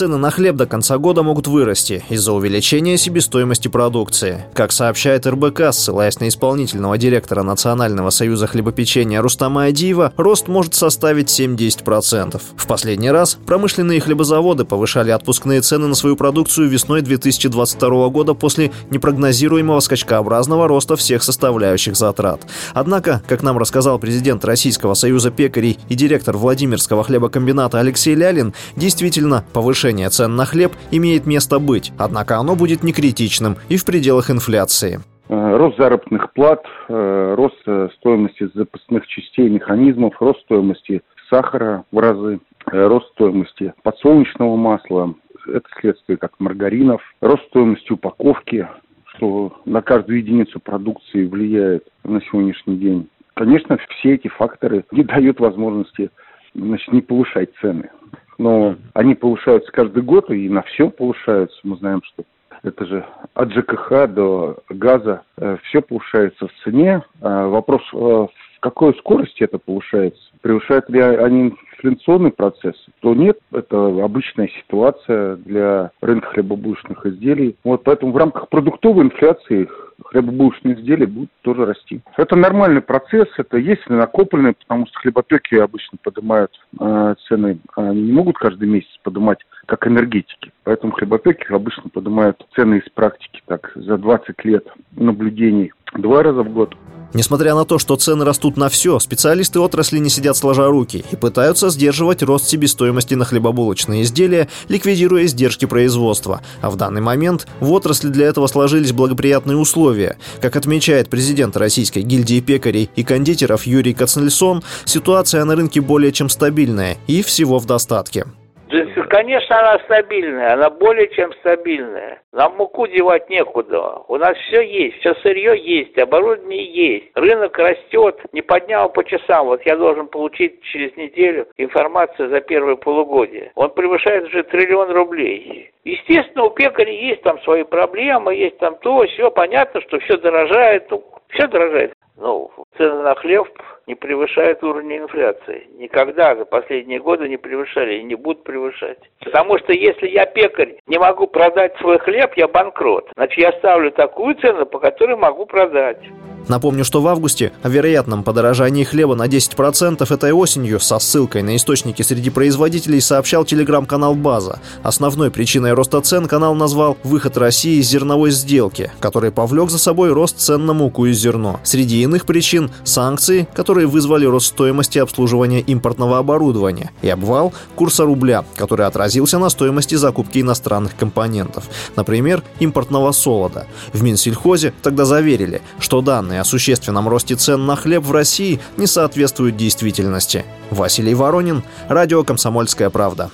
Цены на хлеб до конца года могут вырасти из-за увеличения себестоимости продукции. Как сообщает РБК, ссылаясь на исполнительного директора Национального союза хлебопечения Рустама Адиева, рост может составить 7-10%. В последний раз промышленные хлебозаводы повышали отпускные цены на свою продукцию весной 2022 года после непрогнозируемого скачкообразного роста всех составляющих затрат. Однако, как нам рассказал президент Российского союза пекарей и директор Владимирского хлебокомбината Алексей Лялин, действительно повышение повышение цен на хлеб имеет место быть, однако оно будет не критичным и в пределах инфляции. Э, рост заработных плат, э, рост э, стоимости запасных частей механизмов, рост стоимости сахара в разы, рост стоимости подсолнечного масла, это следствие как маргаринов, рост стоимости упаковки, что на каждую единицу продукции влияет на сегодняшний день. Конечно, все эти факторы не дают возможности значит, не повышать цены но они повышаются каждый год, и на все повышаются. Мы знаем, что это же от ЖКХ до газа, э, все повышается в цене. А вопрос, э, в какой скорости это повышается? Превышают ли они инфляционный процесс, то нет, это обычная ситуация для рынка хлебобулочных изделий. Вот поэтому в рамках продуктовой инфляции хлебобулочные изделия будут тоже расти. Это нормальный процесс, это есть накопленный, потому что хлебопеки обычно поднимают э, цены, они не могут каждый месяц поднимать, как энергетики. Поэтому хлебопеки обычно поднимают цены из практики так за 20 лет наблюдений два раза в год. Несмотря на то, что цены растут на все, специалисты отрасли не сидят сложа руки и пытаются сдерживать рост себестоимости на хлебобулочные изделия, ликвидируя издержки производства. А в данный момент в отрасли для этого сложились благоприятные условия. Как отмечает президент Российской гильдии пекарей и кондитеров Юрий Кацнельсон, ситуация на рынке более чем стабильная и всего в достатке. Конечно, она стабильная, она более чем стабильная. Нам муку девать некуда. У нас все есть, все сырье есть, оборудование есть. Рынок растет, не поднял по часам. Вот я должен получить через неделю информацию за первое полугодие. Он превышает уже триллион рублей. Естественно, у пекарей есть там свои проблемы, есть там то, все. Понятно, что все дорожает. Ну, все дорожает. Ну, цены на хлеб не превышают уровня инфляции. Никогда за последние годы не превышали и не будут превышать. Потому что если я пекарь, не могу продать свой хлеб, я банкрот. Значит, я ставлю такую цену, по которой могу продать. Напомню, что в августе о вероятном подорожании хлеба на 10% этой осенью со ссылкой на источники среди производителей сообщал телеграм-канал «База». Основной причиной роста цен канал назвал выход России из зерновой сделки, который повлек за собой рост цен на муку и зерно. Среди иных причин – санкции, которые вызвали рост стоимости обслуживания импортного оборудования, и обвал курса рубля, который отразился на стоимости закупки иностранных компонентов, например, импортного солода. В Минсельхозе тогда заверили, что данные о существенном росте цен на хлеб в России не соответствуют действительности. Василий Воронин, Радио «Комсомольская правда».